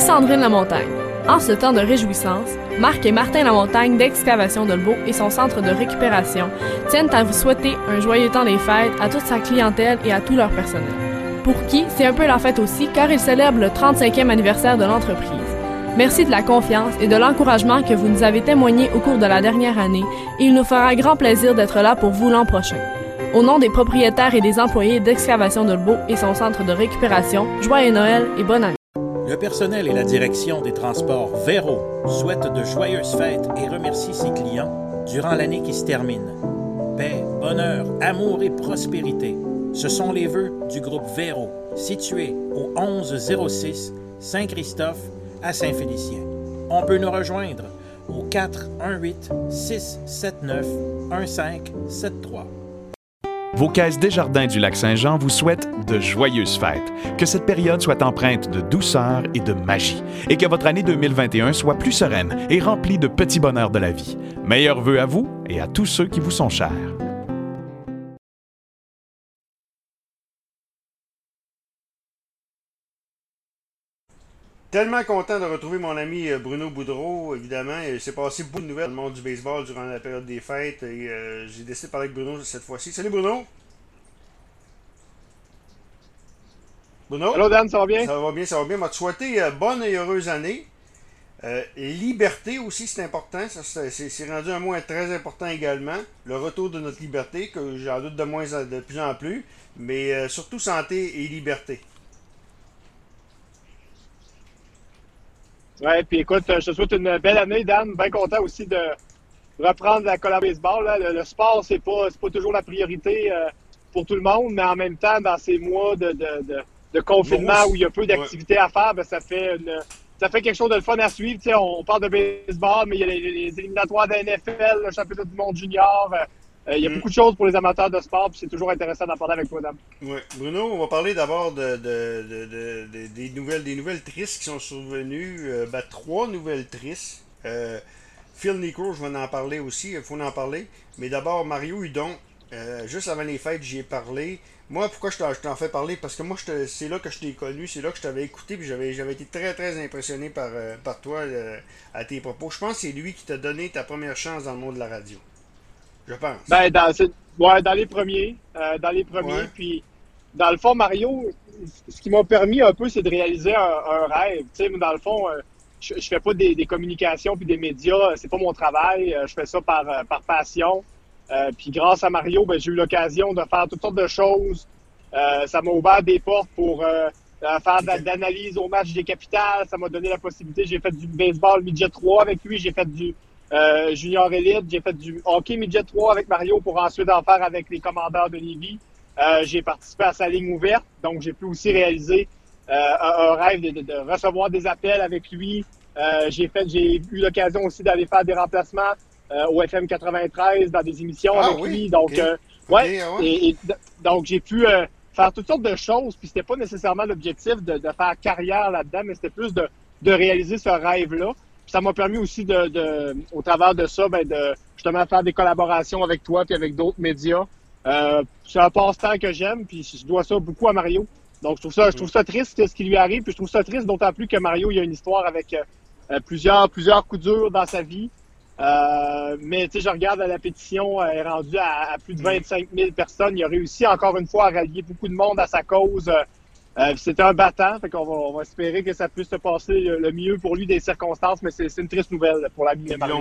Sandrine Lamontagne. En ce temps de réjouissance, Marc et Martin Lamontagne d'Excavation de Lebeau et son centre de récupération tiennent à vous souhaiter un joyeux temps des fêtes à toute sa clientèle et à tout leur personnel. Pour qui, c'est un peu la fête aussi car ils célèbrent le 35e anniversaire de l'entreprise. Merci de la confiance et de l'encouragement que vous nous avez témoigné au cours de la dernière année et il nous fera grand plaisir d'être là pour vous l'an prochain. Au nom des propriétaires et des employés d'Excavation de Lebeau et son centre de récupération, joyeux Noël et bonne année. Personnel et la direction des transports Véro souhaitent de joyeuses fêtes et remercient ses clients durant l'année qui se termine. Paix, bonheur, amour et prospérité. Ce sont les vœux du groupe Véro, situé au 1106 Saint-Christophe à Saint-Félicien. On peut nous rejoindre au 418 679 1573. Vos caisses Desjardins du Lac-Saint-Jean vous souhaitent de joyeuses fêtes. Que cette période soit empreinte de douceur et de magie. Et que votre année 2021 soit plus sereine et remplie de petits bonheurs de la vie. Meilleurs vœux à vous et à tous ceux qui vous sont chers. Tellement content de retrouver mon ami euh, Bruno Boudreau, évidemment. Il s'est passé beaucoup de nouvelles dans le monde du baseball durant la période des fêtes et euh, j'ai décidé de parler avec Bruno cette fois-ci. Salut Bruno! Bruno? Hello Dan, ça va bien? Ça va bien, ça va bien. Je te souhaiter euh, bonne et heureuse année? Euh, liberté aussi, c'est important. Ça, c'est, c'est rendu un mot très important également. Le retour de notre liberté, que j'en doute de moins en- de plus en plus. Mais euh, surtout santé et liberté. Ouais, puis écoute, je te souhaite une belle année, Dan. Bien content aussi de reprendre la colla baseball. là. Le, le sport, c'est pas, c'est pas toujours la priorité euh, pour tout le monde, mais en même temps, dans ces mois de, de, de, de confinement où il y a peu d'activités à faire, ben, ça fait une, ça fait quelque chose de fun à suivre. Tu sais, on parle de baseball, mais il y a les, les éliminatoires de la NFL, le championnat du monde junior. euh, euh, il y a Mm. beaucoup de choses pour les amateurs de sport, puis c'est toujours intéressant d'en parler avec toi, Dan. Ouais. Bruno, on va parler d'abord de, de- de- de- de- des, nouvelles, des nouvelles tristes qui sont survenues. Euh, ben, trois nouvelles tristes. Euh, Phil Nico, je vais en parler aussi, il faut en parler. Mais d'abord, Mario Hudon, euh, juste avant les fêtes, j'y ai parlé. Moi, pourquoi je t'en, fais parler? Parce que moi, c'est là que je t'ai connu, c'est là que je t'avais écouté, puis j'avais, j'avais été très, très impressionné par, par toi à tes propos. Je pense que c'est lui qui t'a donné ta première chance dans le monde de la radio. Je pense. Ben, dans, c'est- ouais, dans les premiers. euh, dans les premiers. Ouais. Puis, dans le fond, Mario, ce qui m'a permis un peu, c'est de réaliser un, un rêve. Tu sais, dans le fond, euh, je, je fais pas des, des communications puis des médias. C'est pas mon travail. euh, Je fais ça par, euh, par passion. Euh, puis grâce à Mario, ben, j'ai eu l'occasion de faire toutes sortes de choses. Euh, ça m'a ouvert des portes pour euh, euh, faire de- d'analyse au match des capitales. Ça m'a donné la possibilité. J'ai fait du baseball midget 3 avec lui. J'ai fait du euh, junior élite. J'ai fait du hockey midget 3 avec Mario pour ensuite en faire avec les commandeurs de Lévis. Euh, j'ai participé à sa ligne ouverte, donc j'ai pu aussi réaliser euh, un, un rêve de, de- de recevoir des appels avec lui. Euh, j'ai fait, j'ai eu l'occasion aussi d'aller faire des remplacements euh, au FM 93 dans des émissions Ah avec oui, lui. Donc, ok. euh, ouais, ah ouais. et, donc j'ai pu euh, faire toutes sortes de choses. Puis c'était pas nécessairement l'objectif de, de faire carrière là-dedans, mais c'était plus de, de réaliser ce rêve-là. Ça m'a permis aussi de, de, au travers de ça, ben de justement faire des collaborations avec toi puis avec d'autres médias. Euh, c'est un passe-temps que j'aime, puis je dois ça beaucoup à Mario. Donc je trouve ça, je trouve ça triste ce qui lui arrive, puis je trouve ça triste d'autant plus que Mario il y a une histoire avec euh, euh, plusieurs plusieurs coups durs dans sa vie. Euh, mais tu sais, je regarde la pétition, elle est rendue à, à plus de 25 000 personnes. Il a réussi encore une fois à rallier beaucoup de monde à sa cause. Euh, euh, C'était un battant, fait qu'on va, on va espérer que ça puisse se passer le, le mieux pour lui des circonstances, mais c'est c'est une triste nouvelle pour de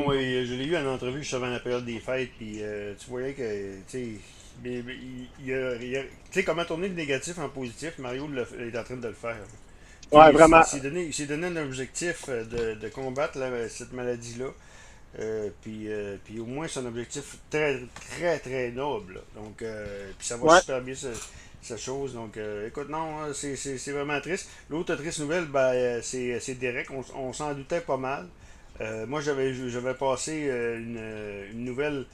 on- euh, je l'ai eu en entrevue juste avant la période des fêtes, puis euh, tu voyais que, tu sais, comment tourner le négatif en positif, Mario le- est en train de le faire. Ouais, vraiment. Il s'est donné, donné un objectif euh, de, de combattre la- cette maladie-là. Euh, puis, euh, puis au moins, c'est un objectif très, très, très noble. Donc, euh, puis ça va Ouais. super bien, cette chose. Donc, euh, écoute, non, hein, c'est- vraiment triste. L'autre triste nouvelle, ben, euh, c'est Derek. On, on s'en doutait pas mal. Euh, moi, j'avais passé euh, une, une nouvelle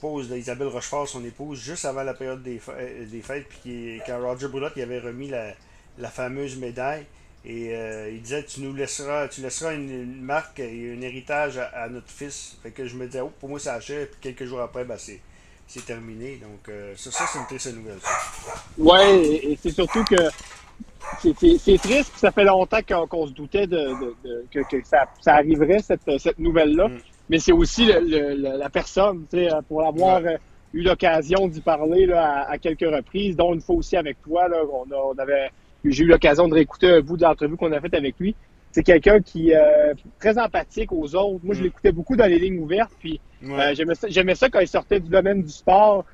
pause d'Isabelle Rochefort, son épouse, juste avant la période des, fê- euh, des fêtes, puis quand Roger Brulotte il avait remis la, la fameuse médaille. Et il disait tu nous laisseras, tu laisseras une, marque et un héritage à, notre fils. Fait que je me disais, oh, pour moi ça achève, puis quelques jours après, ben, c'est, c'est terminé. Donc euh, ça, ça c'est une triste nouvelle. ça. Ouais, et, et c'est surtout que c'est triste, ça fait longtemps qu'on se doutait de, que, ça, arriverait, cette, cette nouvelle-là. Mm. Mais c'est aussi la personne, pour avoir euh, eu l'occasion d'y parler là, à, quelques reprises, dont une fois aussi avec toi. Là, on, avait, j'ai eu l'occasion de réécouter un bout de l'entrevue qu'on a faite avec lui. C'est quelqu'un qui est euh, très empathique aux autres. Moi, je mm. l'écoutais beaucoup dans les lignes ouvertes. Puis euh, j'aimais ça, quand il sortait du domaine du sport.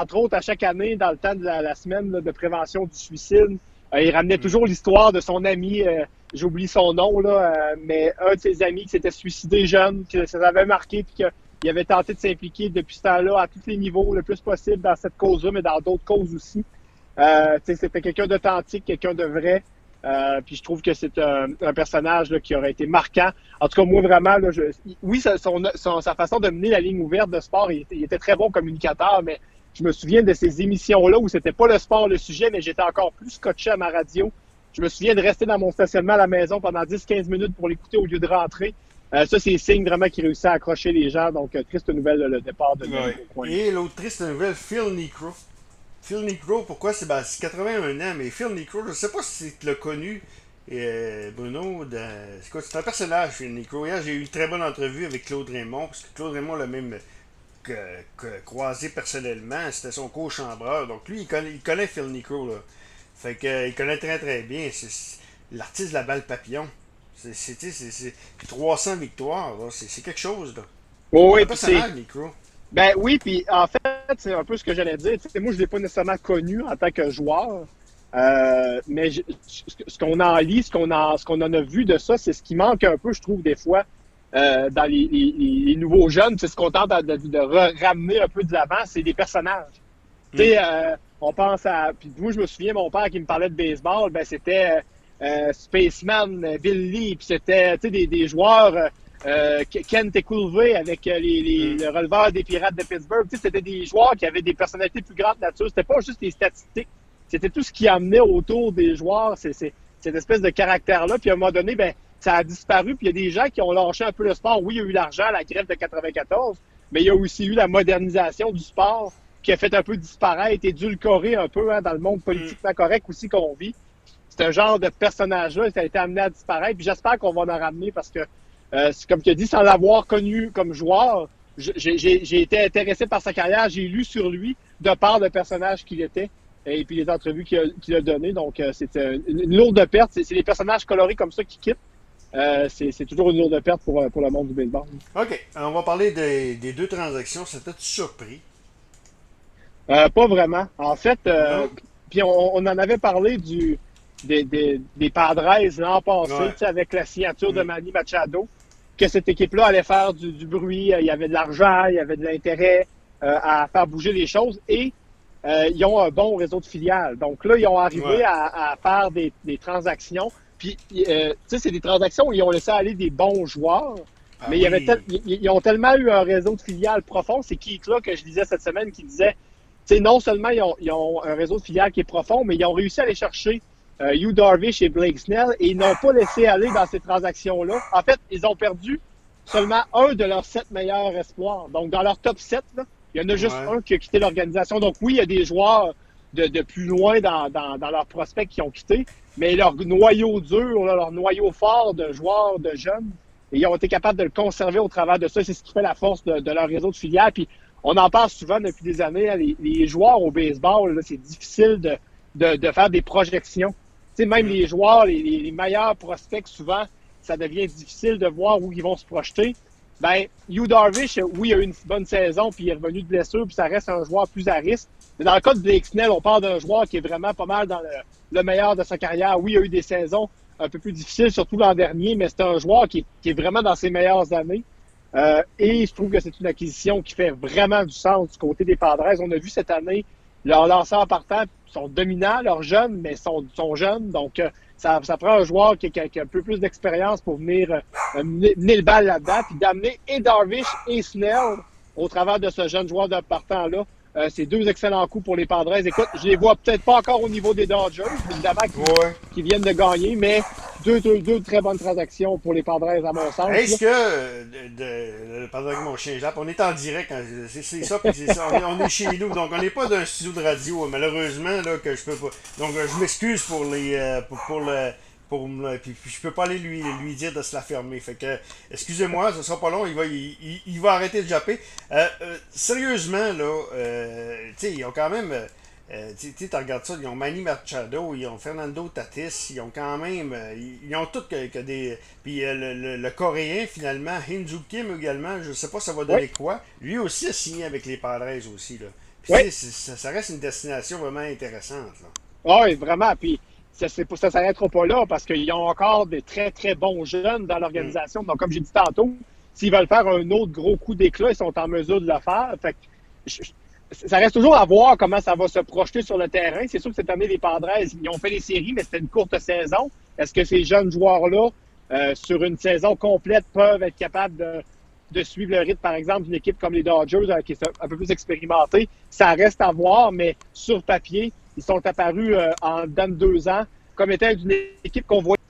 entre autres, à chaque année, dans le temps de la, semaine de prévention du suicide, euh, il ramenait toujours l'histoire de son ami, euh, j'oublie son nom, là, euh, mais un de ses amis qui s'était suicidé jeune, que ça avait marqué, puis qu'il avait tenté de s'impliquer depuis ce temps-là à tous les niveaux, le plus possible dans cette cause-là, mais dans d'autres causes aussi. c'était quelqu'un d'authentique, quelqu'un de vrai. Puis je trouve que c'est un, personnage là, qui aurait été marquant. En tout cas, moi, vraiment, là, je, oui, sa, son, sa façon de mener la ligne ouverte de sport, il, il était très bon communicateur, mais je me souviens de ces émissions-là où c'était pas le sport le sujet, mais j'étais encore plus scotché à ma radio. Je me souviens de rester dans mon stationnement à la maison pendant 10-15 minutes pour l'écouter au lieu de rentrer. Euh, ça, c'est signe vraiment qu'il réussit à accrocher les gens. Donc, euh, triste nouvelle, le départ de ouais. Et l'autre triste nouvelle, Phil Necro. Phil Necro, pourquoi c'est ben, 81 ans, mais Phil Necro, je sais pas si tu l'as connu, euh, Bruno. C'est un personnage, Phil Necro. Hier, j'ai eu une très bonne entrevue avec Claude Raymond, parce que Claude Raymond a le même croisé personnellement. C'était son co-chambreur. Donc lui, il connaît, il connaît Phil Nico. Là. Fait que, il connaît très très bien. C'est l'artiste de la balle papillon. C'est 300 victoires. C'est quelque chose. Là. oui, Ben oui, puis en fait, c'est un peu ce que j'allais dire. moi, je ne l'ai pas nécessairement connu en tant que joueur. Euh, mais ce qu'on en lit, ce qu'on en, qu'on en a vu de ça, c'est ce qui manque un peu, je trouve, des fois, euh, dans les, les, nouveaux jeunes, c'est ce qu'on tente de, de, ramener un peu de l'avant, c'est des personnages. Mm. euh, on pense à. Puis moi, je me souviens, mon père qui me parlait de baseball, ben c'était euh, Spaceman, Bill Lee, puis c'était des, des joueurs. Euh, Ken Tekulve avec les, les, mm. le releveur des Pirates de Pittsburgh. C'était des joueurs qui avaient des personnalités plus grandes nature. C'était pas juste des statistiques. C'était tout ce qui amenait autour des joueurs. C'est cette espèce de caractère-là. Puis à un moment donné, ben, ça a disparu. Puis il y a des gens qui ont lâché un peu le sport. Oui, il y a eu l'argent, la grève de 94, mais il y a aussi eu la modernisation du sport qui a fait un peu disparaître, édulcorer un peu hein, dans le monde politiquement correct aussi qu'on vit. C'est un genre de personnage-là, ça a été amené à disparaître. Puis j'espère qu'on va en ramener parce que, euh, comme tu as dit, sans l'avoir connu comme joueur, j'ai été intéressé par sa carrière, j'ai lu sur lui de part de personnage qu'il était et puis les entrevues qu'il a, a données. Donc, euh, c'est une, lourde perte. C'est les personnages colorés comme ça qui quittent. Euh, c'est toujours une lourde perte pour, pour le monde du baseball. OK. On va parler des, des deux transactions. T'a surpris? Euh, pas vraiment. En fait, euh, puis on, on, en avait parlé du, des, des, des Padres l'an passé, avec la signature de mm. Manny Machado, que cette équipe-là allait faire du, du, bruit, il y avait de l'argent, il y avait de l'intérêt à faire bouger les choses et ils ont un bon réseau de filiales. Donc là, ils ont arrivé à, à, faire des, des transactions puis, euh, tu sais, c'est des transactions où ils ont laissé aller des bons joueurs. Ah mais il y avait ils ont tellement eu un réseau de filiales profond. C'est qui là que je disais cette semaine qui disait, tu sais, non seulement ils ont, ils ont, un réseau de filiales qui est profond, mais ils ont réussi à aller chercher euh, Hugh Darvish et Blake Snell et ils n'ont pas laissé aller dans ces transactions-là. En fait, ils ont perdu seulement un de leurs sept meilleurs espoirs. Donc, dans leur top 7, là, il y en a juste un qui a quitté l'organisation. Donc, oui, il y a des joueurs de, de plus loin dans, dans, dans leurs prospects qui ont quitté, mais leur noyau dur, leur noyau fort de joueurs, de jeunes, ils ont été capables de le conserver au travers de ça. C'est ce qui fait la force de, leur réseau de filières. Puis on en parle souvent depuis des années. Hein, les, joueurs au baseball, c'est difficile de, de, faire des projections. Même les joueurs, les, meilleurs prospects, souvent, ça devient difficile de voir où ils vont se projeter. Ben, Hugh Darvish, oui, a eu une bonne saison, puis il est revenu de blessure, puis ça reste un joueur plus à risque. Mais dans le cas de Blake Snell, on parle d'un joueur qui est vraiment pas mal dans le, le meilleur de sa carrière. Oui, il a eu des saisons un peu plus difficiles, surtout l'an dernier, mais c'est un joueur qui, est vraiment dans ses meilleures années. Euh, et je trouve que c'est une acquisition qui fait vraiment du sens du côté des Padres. On a vu cette année leurs lanceurs partants sont dominants, leurs jeunes, mais sont, sont jeunes. Donc, euh, ça, ça prend un joueur qui, a, un peu plus d'expérience pour venir euh, mener, le bal là-dedans, puis d'amener et Darvish et Snell au travers de ce jeune joueur de partant-là euh, c'est deux excellents coups pour les Padres. Écoute, je les vois peut-être pas encore au niveau des Dodgers, évidemment, qui, viennent de gagner, mais deux, deux, deux, très bonnes transactions pour les Padres, à mon sens. Est-ce que, de, pardon avec mon chien Jap, on est en direct, hein, c'est ça, puis c'est ça, on est, chez nous, donc on n'est pas d'un studio de radio, malheureusement, là, que je peux pas. Donc, je m'excuse pour les, euh, pour, pour le, pour puis, puis, je peux pas aller lui, lui dire de se la fermer. Fait que, excusez-moi, ce sera pas long, il va, il, il, va arrêter de japper. Euh, euh, sérieusement, là, euh, tu sais, ils ont quand même. Tu sais, regardes ça, ils ont Manny Machado, ils ont Fernando Tatis, ils ont quand même. ils, ont tous que, des. Puis le, le, Coréen, finalement, Hinju Kim également, je sais pas ça va donner quoi. Lui aussi a signé avec les Padres aussi, là. Puis ça, ça, reste une destination vraiment intéressante, là. Oui, vraiment. Puis ça ne s'arrêtera pas là parce qu'ils ont encore des très, très bons jeunes dans l'organisation. Donc, comme j'ai dit tantôt, s'ils veulent faire un autre gros coup d'éclat, ils sont en mesure de le faire. Ça reste toujours à voir comment ça va se projeter sur le terrain. C'est sûr que cette année, les Padres, ils ont fait les séries, mais c'était une courte saison. Est-ce que ces jeunes joueurs-là, euh, sur une saison complète, peuvent être capables de, de suivre le rythme, par exemple, d'une équipe comme les Dodgers, euh, qui est un peu plus expérimentée? Ça reste à voir, mais sur papier, ils sont apparus euh, en dans deux ans comme étant une équipe qu'on voyait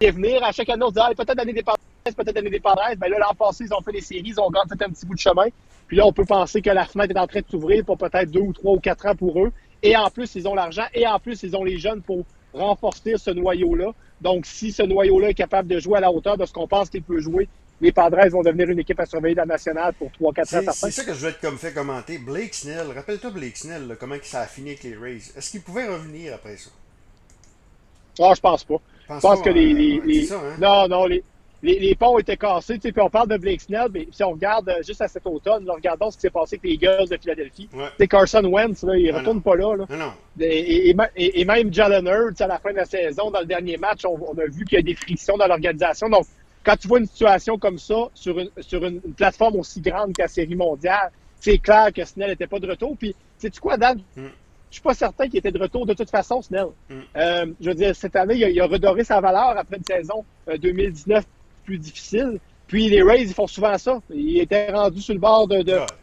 venir. À chaque année, on se disait peut-être l'année des Padres, peut-être l'année des Padres. Ben là, l'an passé, ils ont fait les séries, ils ont gagné un petit bout de chemin. Puis là, on peut penser que la fenêtre est en train de s'ouvrir pour peut-être deux ou trois ou quatre ans pour eux. Et en plus, ils ont l'argent et en plus, ils ont les jeunes pour renforcer ce noyau-là. Donc, si ce noyau-là est capable de jouer à la hauteur de ce qu'on pense qu'il peut jouer, les Padres vont devenir une équipe à surveiller de la nationale pour 3-4 ans. C'est ça que je veux être comme fait commenter. Blake Snell, rappelle-toi Blake Snell, comment ça a fini avec les Rays. Est-ce qu'il pouvait revenir après ça? Ah, je pense pas. Je pense, que les. Hein? Non, non, les, les, ponts étaient cassés. Puis on parle de Blake Snell, mais si on regarde euh, juste à cet automne, regardons ce qui s'est passé avec les Eagles de Philadelphie. C'est Carson Wentz, là, il ne retourne pas là. là. Non, Et, et, même Jalen Hurts, à la fin de la saison, dans le dernier match, on, a vu qu'il y a des frictions dans l'organisation. Donc, quand tu vois une situation comme ça sur une, sur une, plateforme aussi grande qu'à Série mondiale, c'est clair que Snell n'était pas de retour. Puis, sais-tu quoi, Dan? Mm. Je suis pas certain qu'il était de retour de toute façon, Snell. Mm. Euh, je veux dire, cette année, il a, redoré sa valeur après une saison 2019 euh, plus difficile. Puis les Rays, ils font souvent ça. Ils étaient rendus sur le bord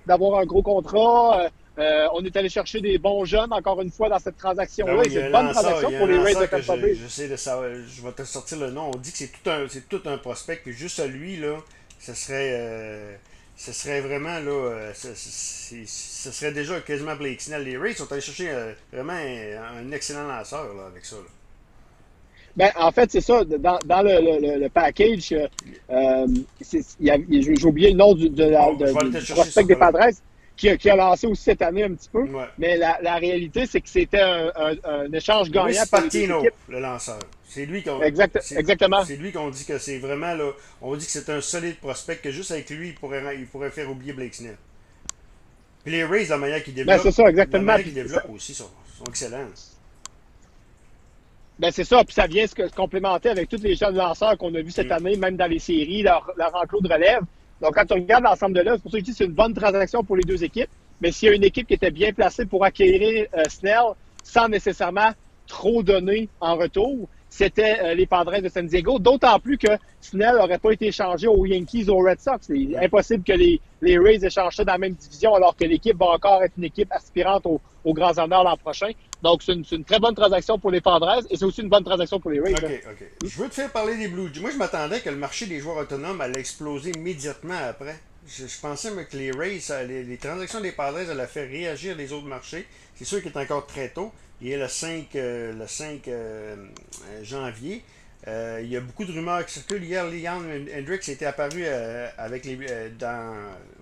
d'avoir un gros contrat. Euh, on est allé chercher des bons jeunes, encore une fois, dans cette transaction-là. Ben c'est une bonne transaction pour les Rays de Tampa Bay. Je, sais de savoir, je vais te sortir le nom. On dit que c'est tout un, c'est tout un prospect, puis juste lui, là, ce serait ce serait vraiment là, euh, ce, serait déjà quasiment Blake Snell. Les Rays sont allés chercher euh, vraiment un, excellent lanceur là, avec ça. Ben, en fait, c'est ça. Dans, dans le, le, package, euh, j'ai oublié le nom du, de du prospect des Padres qui a, qui a, lancé aussi cette année un petit peu. Mais la, la réalité, c'est que c'était un, un, échange gagnant. pour les le lanceur. C'est lui qu'on exactement. C'est lui qu'on dit que c'est vraiment là. On dit que c'est un solide prospect que juste avec lui, il pourrait, il pourrait faire oublier Blake Snell. Puis les Rays, la manière qu'ils ben, développent, ben, ça, exactement. La manière développent aussi sont, sont excellents. Ben c'est ça, puis ça vient se, complémenter avec tous les jeunes lanceurs qu'on a vus cette mm. année, même dans les séries, leur, leur enclos de relève. Donc quand on regarde l'ensemble de là, c'est pour ça que je c'est une bonne transaction pour les deux équipes. Mais s'il y a une équipe qui était bien placée pour acquérir euh, Snell sans nécessairement trop donner en retour, c'était euh, les Padres de San Diego. D'autant plus que Snell n'aurait pas été échangé aux Yankees ou aux Red Sox. C'est impossible que les, les Rays échangent ça dans la même division alors que l'équipe va encore être une équipe aspirante aux, grands honneurs l'an prochain. Donc, c'est une, très bonne transaction pour les Padres et c'est aussi une bonne transaction pour les Rays. OK, OK. Je veux te faire parler des Blues. Moi, je m'attendais que le marché des joueurs autonomes allait exploser immédiatement après. Je, pensais que les Rays, les, les, transactions des Padres allaient faire réagir les autres marchés. C'est sûr qu'il est encore très tôt. Il est le 5, euh, le 5 euh, janvier. Euh, il y a beaucoup de rumeurs qui circulent. Hier, Leon Hendricks était apparu avec les, dans,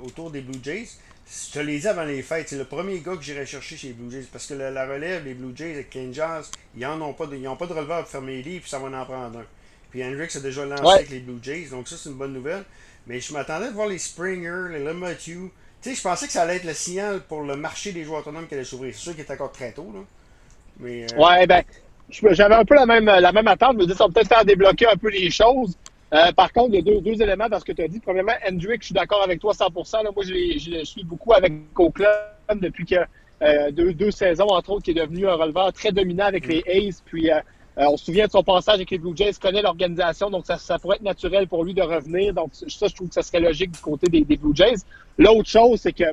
autour des Blue Jays. Je te l'ai dit avant les fêtes, c'est le premier gars que j'irai chercher chez les Blue Jays. Parce que la, relève, les Blue Jays avec Ken Jazz, ils n'ont pas, de, pas de releveur pour fermer les livres, puis ça va en prendre un. Puis Hendricks a déjà lancé avec les Blue Jays, donc ça, c'est une bonne nouvelle. Mais je m'attendais de voir les Springer, les Matthew. Tu sais, je pensais que ça allait être le signal pour le marché des joueurs autonomes qui allait s'ouvrir. C'est sûr qu'il est encore très tôt, là. Euh, ouais, ben, j'avais un peu la même, la même attente. Je me disais, ça va peut-être faire débloquer un peu les choses. Euh, par contre, il y a deux, éléments dans ce que tu as dit. Premièrement, Hendrick, je suis d'accord avec toi 100%. Là. Moi, je, suis beaucoup avec Oakland depuis que euh, deux, deux, saisons, entre autres, qui est devenu un releveur très dominant avec les A's. Puis, on se souvient de son passage avec les Blue Jays, connaît l'organisation, donc ça, ça, pourrait être naturel pour lui de revenir. Donc, ça, je trouve que ça serait logique du côté des, Blue Jays. L'autre chose, c'est que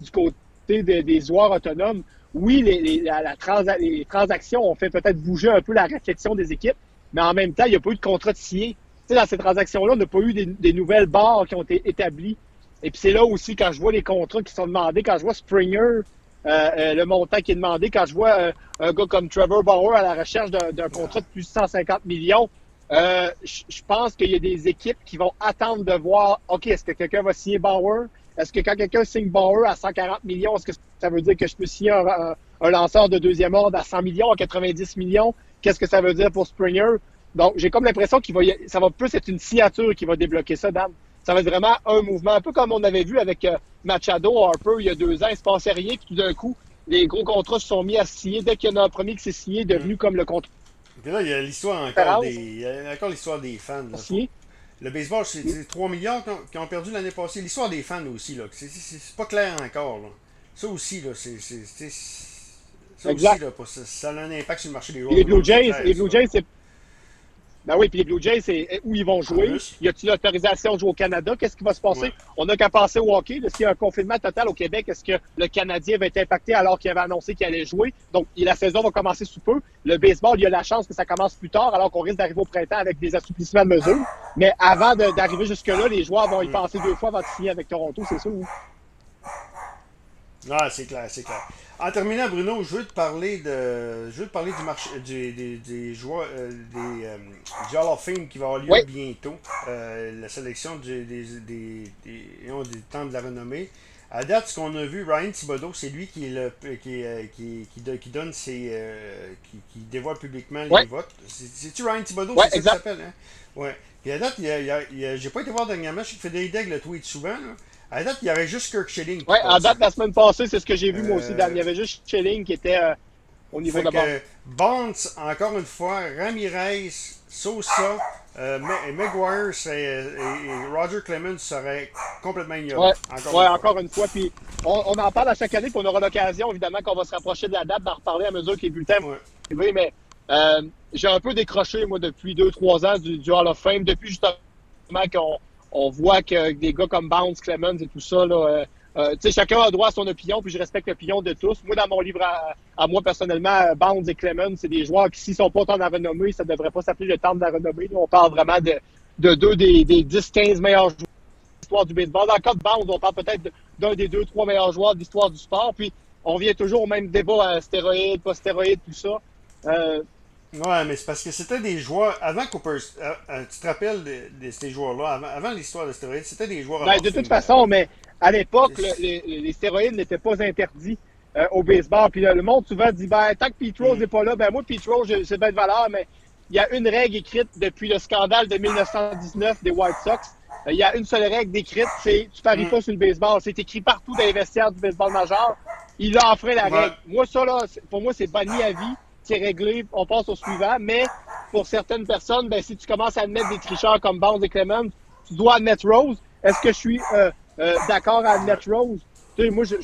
du côté des joueurs autonomes, oui, les, les, la, les transactions ont fait peut-être bouger un peu la réflexion des équipes, mais en même temps, il n'y a pas eu de contrat de signé. Tu sais, dans ces transactions-là, on n'a pas eu des, nouvelles barres qui ont été établies. Et puis c'est là aussi, quand je vois les contrats qui sont demandés, quand je vois Springer, euh, euh, le montant qui est demandé, quand je vois euh, un gars comme Trevor Bauer à la recherche d'un contrat de plus de 150 millions, je pense qu'il y a des équipes qui vont attendre de voir, OK, est-ce que quelqu'un va signer Bauer? Est-ce que quand quelqu'un signe Bauer à 140 millions, est-ce que ça veut dire que je peux signer un, un lanceur de deuxième ordre à 100 millions, à 90 millions? Qu'est-ce que ça veut dire pour Springer? Donc, j'ai comme l'impression qu'il va, ça va plus être une signature qui va débloquer ça, Dan. Ça va être vraiment un mouvement, un peu comme on avait vu avec euh, Machado Harper il y a deux ans. Il se passait rien, puis tout d'un coup, les gros contrats se sont mis à signer. Dès qu'il y en a un premier qui s'est signé, devenu mm. comme le contrat. Puis là, il y a l'histoire encore des, il y a encore l'histoire des fans. Le baseball, c'est 3 millions qui ont, perdu l'année passée. L'histoire des fans aussi, là. C'est pas clair encore, là. Ça aussi, là, c'est. Ça aussi, là, ça, a un impact sur le marché des joueurs. Les Blue Jays, les Blue Jays, c'est ben oui, puis les Blue Jays, c'est où ils vont jouer? Y a-t-il l'autorisation de jouer au Canada? Qu'est-ce qui va se passer? On n'a qu'à passer au hockey. S'il y a un confinement total au Québec, est-ce que le Canadien va être impacté alors qu'il avait annoncé qu'il allait jouer? Donc, la saison va commencer sous peu. Le baseball, il y a la chance que ça commence plus tard alors qu'on risque d'arriver au printemps avec des assouplissements de mesures. Mais avant d'arriver jusque-là, les joueurs vont y penser deux fois avant de signer avec Toronto, c'est sûr. Ah, c'est clair, c'est clair. En terminant, Bruno, je veux te parler de, je veux te parler du marché, des, des, des joueurs, euh, des, euh, du Hall of Fame qui va avoir lieu bientôt. Euh, la sélection des, des, des, des, temps de la renommée. À date, ce qu'on a vu, Ryan Thibodeau, c'est lui qui, est le, qui, qui, qui, qui donne ses, qui, qui dévoile publiquement les votes. C'est-tu Ryan Thibodeau, ouais, c'est ça s'appelle, hein? Ouais. Puis à date, il y a, j'ai pas été voir dernièrement, je sais que Frédéric Daigle le tweet souvent, là. À date, il y avait juste Kirk Schilling. Oui, à date, la semaine passée, c'est ce que j'ai vu moi aussi, Dan. Il y avait juste Schilling qui était euh, au niveau de base. Bonds, encore une fois, Ramirez, Sosa, euh, Maguire et, Roger Clemens seraient complètement ignorés. Oui, encore, ouais, encore, une fois. Puis on, on, en parle à chaque année, puis on aura l'occasion, évidemment, qu'on va se rapprocher de la date, d'en reparler à mesure que les bulletins vont Oui, mais euh, j'ai un peu décroché, moi, depuis 2-3 ans du, du Hall of Fame, depuis justement qu'on on voit que des gars comme Bounce, Clemens et tout ça, là, euh, euh, chacun a droit à son opinion, puis je respecte l'opinion de tous. Moi, dans mon livre à, moi, personnellement, Bounds et Clemens, c'est des joueurs qui, s'ils sont pas autant de la renommée, ça devrait pas s'appeler le temps de la renommée. on parle vraiment de, de deux des, des 10-15 meilleurs joueurs de l'histoire du baseball. Dans le cas de Bounds, on parle peut-être d'un des deux, trois meilleurs joueurs de l'histoire du sport. Puis, on vient toujours au même débat, à stéroïdes, pas stéroïdes, tout ça. Euh, Ouais, mais c'est parce que c'était des joueurs. Avant Cooper. Euh, euh, tu te rappelles de, ces joueurs-là, avant, l'histoire des stéroïdes, c'était des joueurs. Ben, de toute façon, mais à l'époque, les, stéroïdes n'étaient pas interdits euh, au baseball. Puis le monde souvent dit ben, tant que Pete Rose n'est mm. pas là, ben moi, Pete Rose, c'est bien de valeur, mais il y a une règle écrite depuis le scandale de 1919 des White Sox. Il y a une seule règle décrite, c'est tu paries mm. pas sur le baseball. C'est écrit partout dans les vestiaires du baseball majeur. Il a offert la règle. Moi, ça, là, pour moi, c'est banni à vie c'est réglé, on passe au suivant. Mais pour certaines personnes, ben, si tu commences à admettre des tricheurs comme Barnes et Clement, tu dois admettre Rose. Est-ce que je suis euh, euh, d'accord à admettre Rose? Tu sais, moi, je,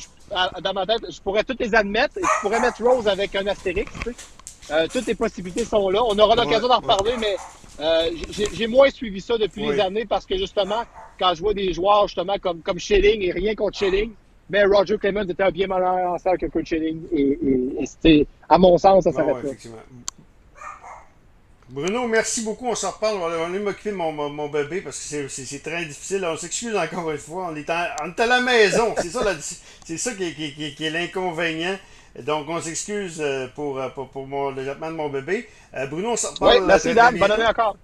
dans ma tête, je pourrais toutes les admettre et je pourrais mettre Rose avec un astérix. Tu sais. euh, toutes les possibilités sont là. On aura l'occasion d'en reparler, mais j'ai moins suivi ça depuis les années parce que justement, quand je vois des joueurs justement comme, comme Schilling et rien contre Schilling, mais Roger Clemens était un bien meilleur lanceur que Kurt Schilling. Et, et, c'était, à mon sens, ça s'arrête ah Bruno, merci beaucoup. On s'en reparle. On va aller m'occuper de mon, mon, bébé parce que c'est très difficile. On s'excuse encore une fois. On est, on est à la maison. c'est ça, c'est ça qui, qui, qui, est l'inconvénient. Donc, on s'excuse euh, pour, pour, pour, mon, le de mon bébé. Euh, Bruno, on s'en reparle. Oui, merci, Dan. Bonne année encore.